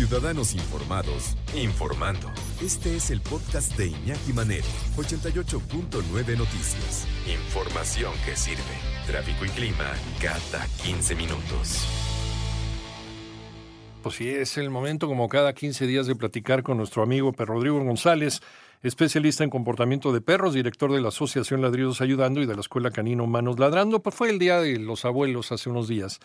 Ciudadanos informados, informando. Este es el podcast de Iñaki Manero, 88.9 Noticias. Información que sirve. Tráfico y clima cada 15 minutos. Pues sí, es el momento como cada 15 días de platicar con nuestro amigo Pedro Rodrigo González, especialista en comportamiento de perros, director de la Asociación Ladridos Ayudando y de la Escuela Canino Humanos Ladrando. Pues fue el Día de los Abuelos hace unos días.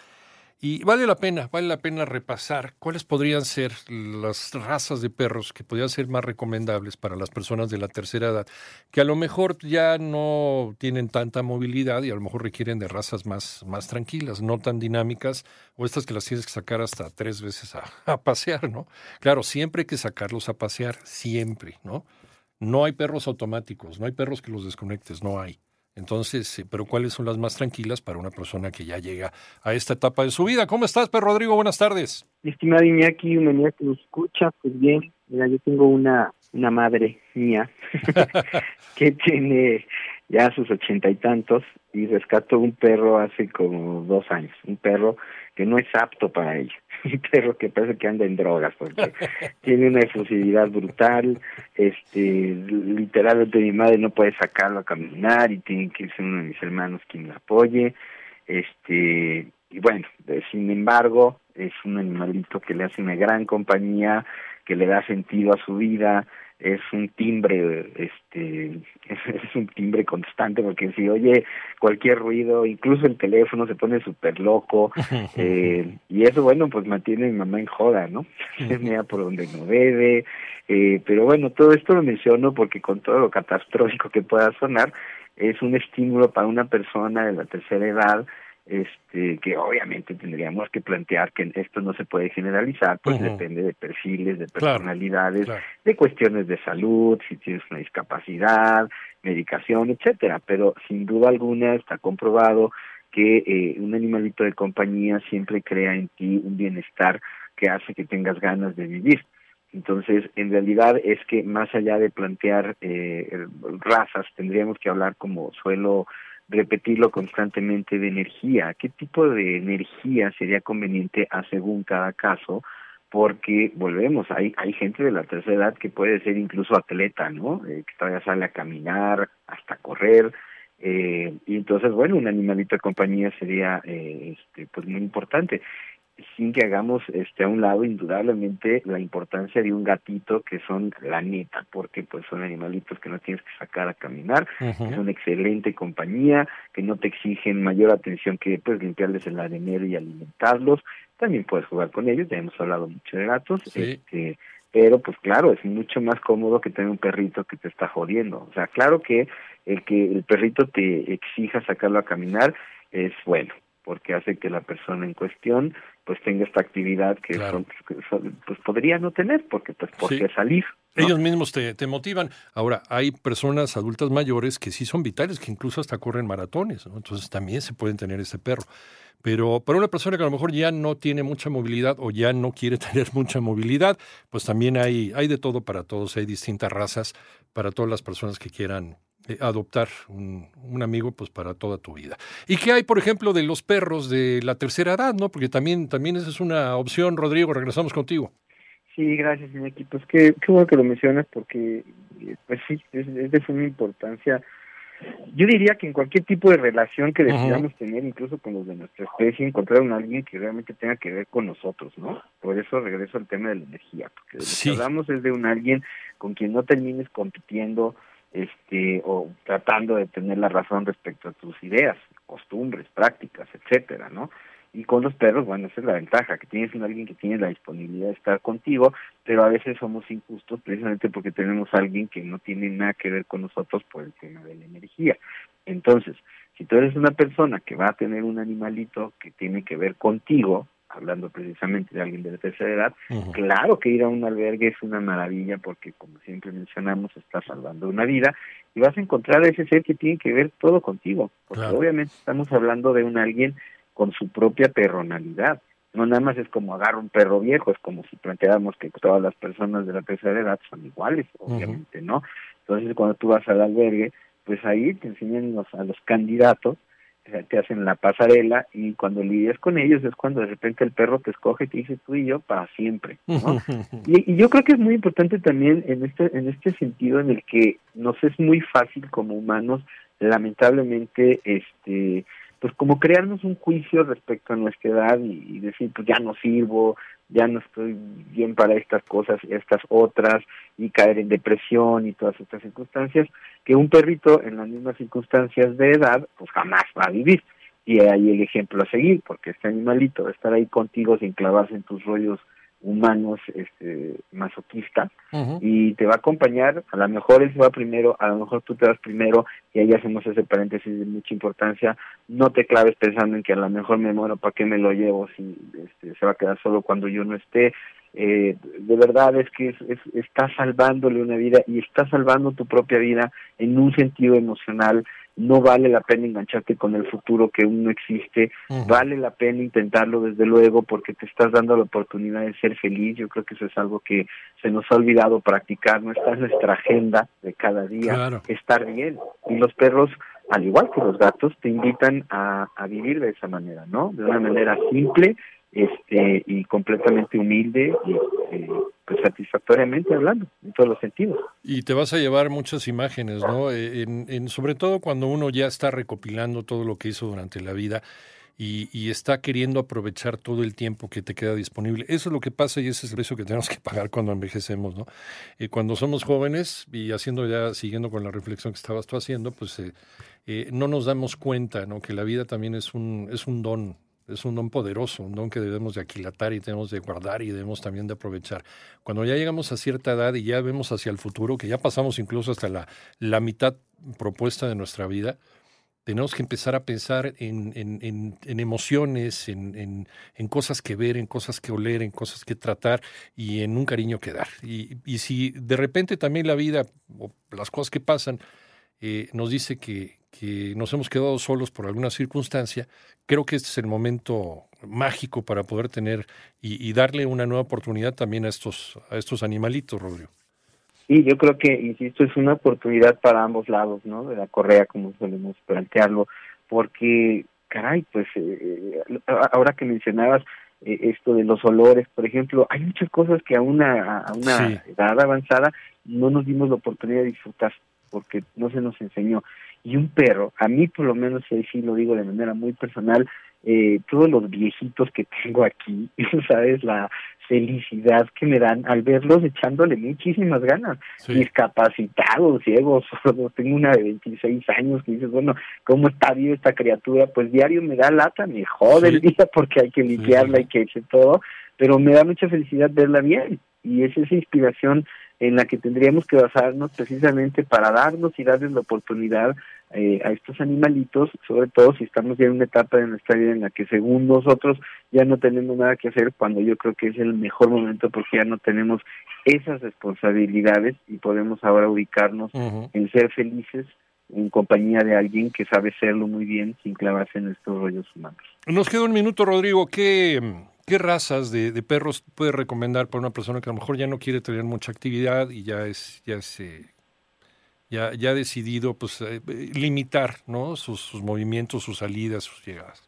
Y vale la pena, vale la pena repasar cuáles podrían ser las razas de perros que podrían ser más recomendables para las personas de la tercera edad, que a lo mejor ya no tienen tanta movilidad y a lo mejor requieren de razas más, más tranquilas, no tan dinámicas, o estas que las tienes que sacar hasta tres veces a, a pasear, ¿no? Claro, siempre hay que sacarlos a pasear, siempre, ¿no? No hay perros automáticos, no hay perros que los desconectes, no hay. Entonces, eh, pero ¿cuáles son las más tranquilas para una persona que ya llega a esta etapa de su vida? ¿Cómo estás, Pedro Rodrigo? Buenas tardes. Estimado Iñaki, humanidad que nos escucha, pues bien, mira, yo tengo una, una madre mía que tiene ya sus ochenta y tantos y rescató un perro hace como dos años, un perro que no es apto para ella, un perro que parece que anda en drogas porque tiene una efusividad brutal, este, literalmente mi madre no puede sacarlo a caminar y tiene que ser uno de mis hermanos quien la apoye, este, y bueno, sin embargo, es un animalito que le hace una gran compañía, que le da sentido a su vida, es un timbre, este, es, un timbre constante porque si oye cualquier ruido, incluso el teléfono se pone súper loco, eh, y eso bueno pues mantiene a mi mamá en joda, ¿no? Mira por donde no debe, eh, pero bueno, todo esto lo menciono porque con todo lo catastrófico que pueda sonar, es un estímulo para una persona de la tercera edad este que obviamente tendríamos que plantear que esto no se puede generalizar, pues depende de perfiles, de personalidades, de cuestiones de salud, si tienes una discapacidad, medicación, etcétera, pero sin duda alguna está comprobado que eh, un animalito de compañía siempre crea en ti un bienestar que hace que tengas ganas de vivir. Entonces, en realidad es que más allá de plantear eh, razas, tendríamos que hablar como suelo repetirlo constantemente de energía. ¿Qué tipo de energía sería conveniente a según cada caso? Porque volvemos, hay, hay gente de la tercera edad que puede ser incluso atleta, ¿no? Eh, que todavía sale a caminar, hasta correr, eh, y entonces, bueno, un animalito de compañía sería eh, este, pues muy importante sin que hagamos este a un lado indudablemente la importancia de un gatito que son la neta porque pues son animalitos que no tienes que sacar a caminar que son excelente compañía que no te exigen mayor atención que pues limpiarles el arenero y alimentarlos. También puedes jugar con ellos ya hemos hablado mucho de gatos este pero pues claro es mucho más cómodo que tener un perrito que te está jodiendo. O sea claro que el que el perrito te exija sacarlo a caminar es bueno porque hace que la persona en cuestión pues tenga esta actividad que, son, pues podría no tener porque pues porque salir ellos mismos te, te, motivan. Ahora hay personas adultas mayores que sí son vitales que incluso hasta corren maratones ¿no? entonces también se pueden tener ese perro. Pero para una persona que a lo mejor ya no tiene mucha movilidad o ya no quiere tener mucha movilidad pues también hay hay de todo para todos. Hay distintas razas para todas las personas que quieran eh, adoptar un, un, amigo pues para toda tu vida. ¿Y qué hay, por ejemplo, de los perros de la tercera edad, no? Porque también, también esa es una opción, Rodrigo, regresamos contigo. Sí, gracias, Iñaki. Pues qué, qué bueno que lo mencionas porque, pues sí, es, es de suma importancia. Yo diría que en cualquier tipo de relación que decidamos tener, incluso con los de nuestra especie, encontrar a alguien que realmente tenga que ver con nosotros, ¿no? Por eso regreso al tema de la energía, porque lo que hablamos es de un alguien con quien no termines compitiendo, este o tratando de tener la razón respecto a tus ideas, costumbres, prácticas, etcétera, ¿no? Y con los perros, bueno, esa es la ventaja, que tienes a alguien que tiene la disponibilidad de estar contigo, pero a veces somos injustos precisamente porque tenemos a alguien que no tiene nada que ver con nosotros por el tema de la energía. Entonces, si tú eres una persona que va a tener un animalito que tiene que ver contigo, hablando precisamente de alguien de la tercera edad, claro que ir a un albergue es una maravilla porque, como siempre mencionamos, estás salvando una vida y vas a encontrar a ese ser que tiene que ver todo contigo, porque obviamente estamos hablando de un alguien con su propia personalidad. No nada más es como agarrar un perro viejo, es como si planteáramos que todas las personas de la tercera edad son iguales, obviamente, ¿no? Entonces, cuando tú vas al albergue, pues ahí te enseñan a los candidatos te hacen la pasarela y cuando lidias con ellos es cuando de repente el perro te escoge y te dice tú y yo para siempre ¿no? y, y, yo creo que es muy importante también en este en este sentido en el que nos es muy fácil como humanos lamentablemente este pues como crearnos un juicio respecto a nuestra edad y, decir pues ya no sirvo, ya no estoy bien para estas cosas, estas otras, y caer en depresión y todas estas circunstancias, que un perrito en las mismas circunstancias de edad pues jamás va a vivir. Y ahí el ejemplo a seguir, porque este animalito va estar ahí contigo sin clavarse en tus rollos humanos este masoquista y te va a acompañar, a lo mejor él se va primero, a lo mejor tú te vas primero y ahí hacemos ese paréntesis de mucha importancia, no te claves pensando en que a lo mejor me muero, ¿para qué me lo llevo si este, se va a quedar solo cuando yo no esté? Eh, de verdad es que es, es, está salvándole una vida y está salvando tu propia vida en un sentido emocional no vale la pena engancharte con el futuro que aún no existe, vale la pena intentarlo desde luego porque te estás dando la oportunidad de ser feliz, yo creo que eso es algo que se nos ha olvidado practicar, no está en nuestra agenda de cada día, estar bien, y los perros al igual que los gatos, te invitan a, a vivir de esa manera, ¿no? De una manera simple, este y completamente humilde y eh, pues satisfactoriamente hablando en todos los sentidos y te vas a llevar muchas imágenes no eh, en, sobre todo cuando uno ya está recopilando todo lo que hizo durante la vida y, está queriendo aprovechar todo el tiempo que te queda disponible. Eso es lo que pasa y ese es el precio que tenemos que pagar cuando envejecemos, ¿no? Eh, cuando somos jóvenes y haciendo ya, siguiendo con la reflexión que estabas tú haciendo, pues no nos damos cuenta, ¿no? Que la vida también es un, es un don, es un don poderoso, un don que debemos de aquilatar y tenemos de guardar y debemos también de aprovechar. Cuando ya llegamos a cierta edad y ya vemos hacia el futuro, que ya pasamos incluso hasta la, la mitad propuesta de nuestra vida, tenemos que empezar a pensar en, en, en, emociones, en, en, cosas que ver, en cosas que oler, en cosas que tratar y en un cariño que dar. Y, y si de repente también la vida o las cosas que pasan eh, nos dice que, que nos hemos quedado solos por alguna circunstancia, creo que este es el momento mágico para poder tener y, darle una nueva oportunidad también a estos, a estos animalitos, Rodrigo. Sí, yo creo que, insisto, es una oportunidad para ambos lados, ¿no? De la correa, como solemos plantearlo, porque, caray, pues, eh, ahora que mencionabas eh, esto de los olores, por ejemplo, hay muchas cosas que a una, a una edad avanzada no nos dimos la oportunidad de disfrutar, porque no se nos enseñó y un perro, a mí por lo menos, y sí lo digo de manera muy personal, eh, todos los viejitos que tengo aquí, ¿sabes? La felicidad que me dan al verlos echándole muchísimas ganas, discapacitados, ciegos, tengo una de 26 años que dices, bueno, ¿cómo está vivo esta criatura? Pues diario me da lata, me jode el día porque hay que limpiarla, y que hacer todo, pero me da mucha felicidad verla bien y es esa inspiración en la que tendríamos que basarnos precisamente para darnos y darles la oportunidad eh, a estos animalitos, sobre todo si estamos ya en una etapa de nuestra vida en la que según nosotros ya no tenemos nada que hacer, cuando yo creo que es el mejor momento porque ya no tenemos esas responsabilidades y podemos ahora ubicarnos en ser felices en compañía de alguien que sabe serlo muy bien sin clavarse en estos rollos humanos. Nos queda un minuto, Rodrigo. ¿Qué, qué razas de, de perros puede recomendar para una persona que a lo mejor ya no quiere tener mucha actividad y ya es, ya es eh, ya, ya ha decidido pues eh, limitar ¿no? Sus, movimientos, sus salidas, sus llegadas?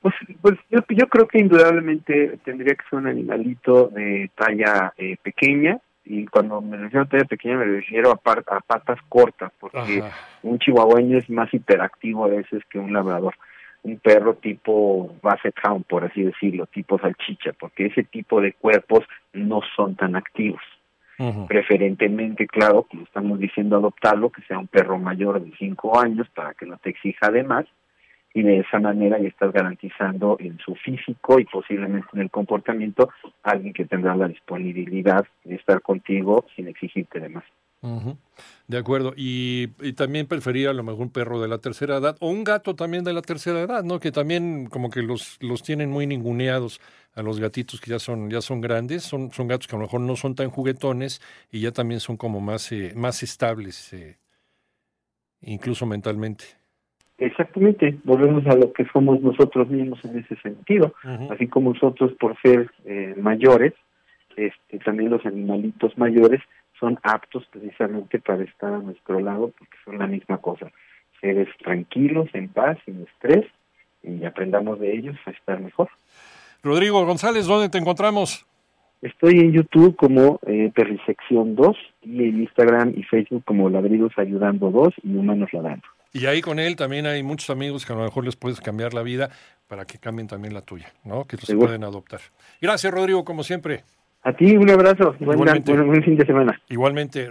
Pues, pues yo, yo creo que indudablemente tendría que ser un animalito de talla eh, pequeña, y cuando me refiero a talla pequeña me refiero a, a patas cortas, porque un chihuahueño es más hiperactivo a veces que un labrador. Un perro tipo basset hound, por así decirlo, tipo salchicha, porque ese tipo de cuerpos no son tan activos. Preferentemente, claro, como estamos diciendo, adoptarlo, que sea un perro mayor de cinco años para que no te exija de más y de esa manera ya estás garantizando en su físico y posiblemente en el comportamiento alguien que tendrá la disponibilidad de estar contigo sin exigirte de más. De acuerdo. Y, también prefería a lo mejor un perro de la tercera edad o un gato también de la tercera edad, ¿no? Que también como que los, los tienen muy ninguneados a los gatitos que ya son, ya son grandes, son, son gatos que a lo mejor no son tan juguetones y ya también son como más, eh, más estables, eh, incluso mentalmente. Exactamente, volvemos a lo que somos nosotros mismos en ese sentido, así como nosotros por ser eh, mayores, este, también los animalitos mayores son aptos precisamente para estar a nuestro lado porque son la misma cosa, seres tranquilos, en paz, sin estrés y aprendamos de ellos a estar mejor. Rodrigo González, ¿dónde te encontramos? Estoy en YouTube como eh, Perrisección 2 y en Instagram y Facebook como Ladridos Ayudando 2 y Humanos Ladrando. Y ahí con él también hay muchos amigos que a lo mejor les puedes cambiar la vida para que cambien también la tuya, ¿no? Que los pueden adoptar. Gracias, Rodrigo, como siempre. A ti un abrazo. Buen, buen fin de semana. Igualmente.